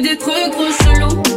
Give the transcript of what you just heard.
des trucs trop chelous.